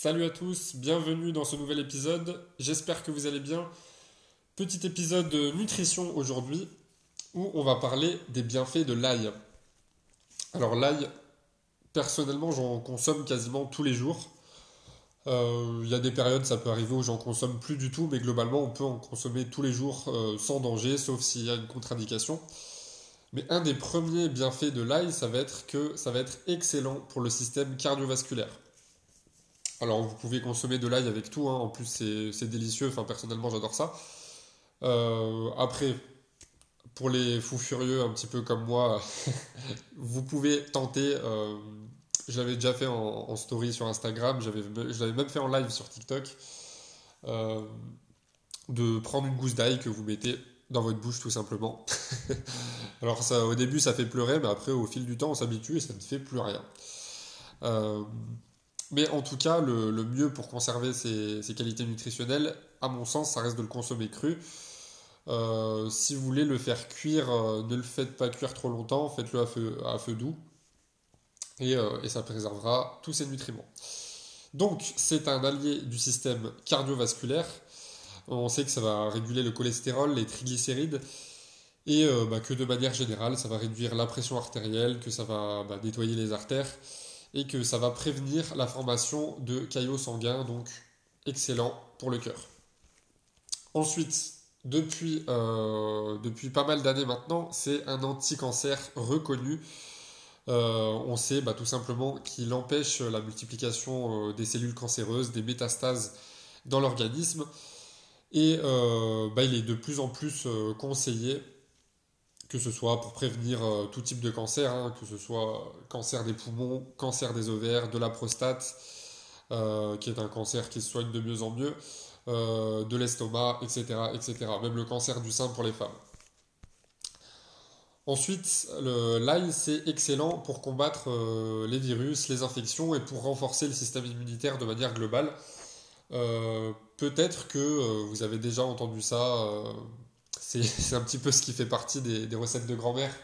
Salut à tous, bienvenue dans ce nouvel épisode. J'espère que vous allez bien. Petit épisode de nutrition aujourd'hui où on va parler des bienfaits de l'ail. Alors l'ail, personnellement, j'en consomme quasiment tous les jours. Euh, il y a des périodes, ça peut arriver où j'en consomme plus du tout, mais globalement, on peut en consommer tous les jours euh, sans danger, sauf s'il y a une contre-indication. Mais un des premiers bienfaits de l'ail, ça va être que ça va être excellent pour le système cardiovasculaire. Alors vous pouvez consommer de l'ail avec tout, hein. en plus c'est délicieux, enfin personnellement j'adore ça. Euh, après, pour les fous furieux un petit peu comme moi, vous pouvez tenter, euh, je l'avais déjà fait en, story sur Instagram, je l'avais même fait en live sur TikTok, euh, de prendre une gousse d'ail que vous mettez dans votre bouche tout simplement. Alors ça, au début ça fait pleurer, mais après au fil du temps on s'habitue et ça ne fait plus rien. Mais en tout cas, le, mieux pour conserver ses, qualités nutritionnelles, à mon sens, ça reste de le consommer cru. Euh, si vous voulez le faire cuire, euh, ne le faites pas cuire trop longtemps, faites-le à feu, doux. Et, euh, et, ça préservera tous ses nutriments. Donc, c'est un allié du système cardiovasculaire. On sait que ça va réguler le cholestérol, les triglycérides, et bah, que de manière générale, ça va réduire la pression artérielle, que ça va bah, nettoyer les artères et que ça va prévenir la formation de caillots sanguins, donc excellent pour le cœur. Ensuite, depuis, euh, pas mal d'années maintenant, c'est un anti-cancer reconnu. Euh, on sait bah, tout simplement qu'il empêche la multiplication euh, des cellules cancéreuses, des métastases dans l'organisme. Et bah, il est de plus en plus conseillé que ce soit pour prévenir euh, tout type de cancer, hein, que ce soit cancer des poumons, cancer des ovaires, de la prostate, euh, qui est un cancer qui se soigne de mieux en mieux, euh, de l'estomac, etc., etc. Même le cancer du sein pour les femmes. Ensuite, l'ail, c'est excellent pour combattre les virus, les infections et pour renforcer le système immunitaire de manière globale. Peut-être que vous avez déjà entendu ça c'est un petit peu ce qui fait partie des, recettes de grand-mère.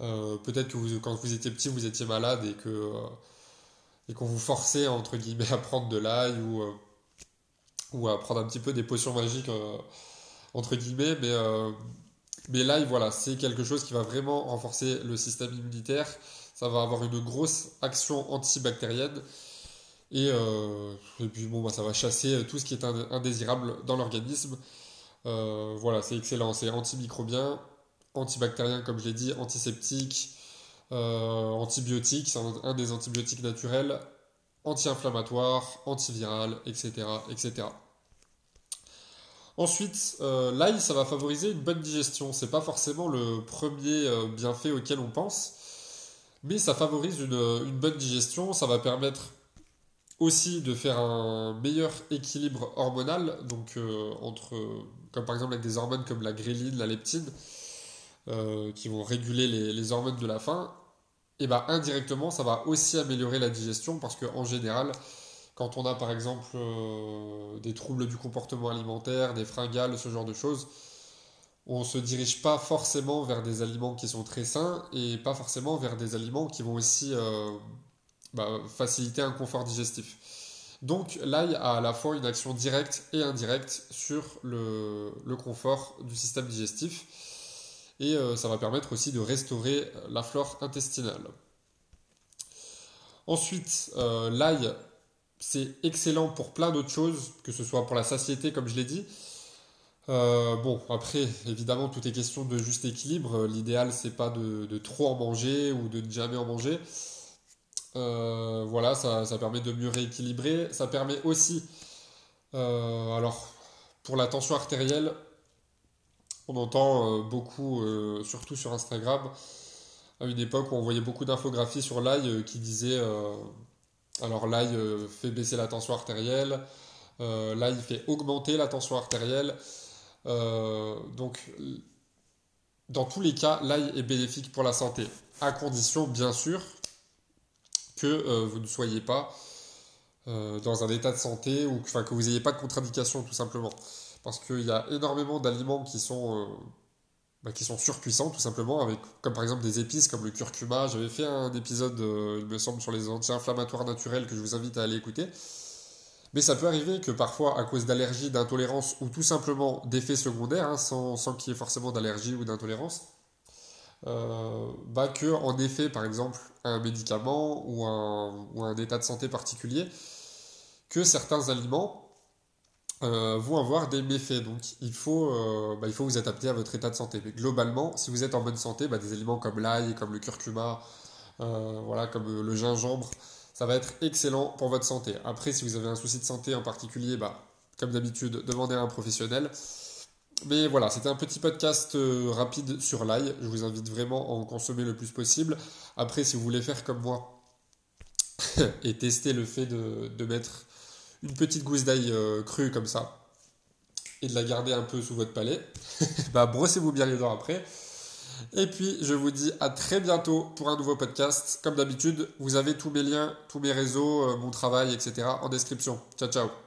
Euh, peut-être que quand vous étiez petit, vous étiez malade et que euh, et qu'on vous forçait entre guillemets à prendre de l'ail ou euh, ou à prendre un petit peu des potions magiques entre guillemets, mais mais l'ail, voilà, c'est quelque chose qui va vraiment renforcer le système immunitaire. Ça va avoir une grosse action antibactérienne. Et, et puis bon, bah, ça va chasser tout ce qui est indésirable dans l'organisme. Euh, voilà, c'est excellent. C'est antimicrobien, antibactérien, comme je l'ai dit, antiseptique, euh, antibiotique, c'est un, des antibiotiques naturels, anti-inflammatoire, antiviral, etc. etc. Ensuite, euh, l'ail, ça va favoriser une bonne digestion. C'est pas forcément le premier bienfait auquel on pense, mais ça favorise une, une bonne digestion. Ça va permettre aussi de faire un meilleur équilibre hormonal, donc entre comme par exemple avec des hormones comme la gréline, la leptine, euh, qui vont réguler les, hormones de la faim, et bien indirectement, ça va aussi améliorer la digestion parce qu'en général, quand on a par exemple euh, des troubles du comportement alimentaire, des fringales, ce genre de choses, on ne se dirige pas forcément vers des aliments qui sont très sains et pas forcément vers des aliments qui vont aussi euh, bah, faciliter un confort digestif. Donc l'ail a à la fois une action directe et indirecte sur le, confort du système digestif et euh, ça va permettre aussi de restaurer la flore intestinale. Ensuite, euh, l'ail, c'est excellent pour plein d'autres choses, que ce soit pour la satiété, comme je l'ai dit. Euh, bon, après, évidemment, tout est question de juste équilibre. L'idéal, c'est pas de, trop en manger ou de ne jamais en manger. Euh, voilà, ça, permet de mieux rééquilibrer. Ça permet aussi, euh, alors, pour la tension artérielle, on entend euh, beaucoup, surtout sur Instagram, à une époque où on voyait beaucoup d'infographies sur l'ail qui disaient alors l'ail fait baisser la tension artérielle, l'ail fait augmenter la tension artérielle. donc, dans tous les cas, l'ail est bénéfique pour la santé, à condition, bien sûr, que euh, vous ne soyez pas euh, dans un état de santé ou que vous n'ayez pas de contre-indication tout simplement. Parce qu'il y a énormément d'aliments qui sont euh, bah, qui sont surpuissants tout simplement, avec, comme par exemple des épices comme le curcuma. J'avais fait un épisode, il me semble, sur les anti-inflammatoires naturels que je vous invite à aller écouter. Mais ça peut arriver que parfois, à cause d'allergies, d'intolérance ou tout simplement d'effets secondaires, hein, sans, sans qu'il y ait forcément d'allergie ou d'intolérance, euh, bah que en effet, par exemple, un médicament ou un, ou un état de santé particulier, que certains aliments euh, vont avoir des méfaits. Donc il faut, euh, bah, il faut vous adapter à votre état de santé. Mais globalement, si vous êtes en bonne santé, bah, des aliments comme l'ail, comme le curcuma, euh, voilà, comme le gingembre, ça va être excellent pour votre santé. Après, si vous avez un souci de santé en particulier, comme d'habitude, demandez à un professionnel. Mais voilà, c'était un petit podcast rapide sur l'ail. Je vous invite vraiment à en consommer le plus possible. Après, si vous voulez faire comme moi et tester le fait de, de mettre une petite gousse d'ail euh, crue comme ça et de la garder un peu sous votre palais, bah brossez-vous bien les dents après. Et puis je vous dis à très bientôt pour un nouveau podcast. Comme d'habitude, vous avez tous mes liens, tous mes réseaux, euh, mon travail, etc. en description. Ciao ciao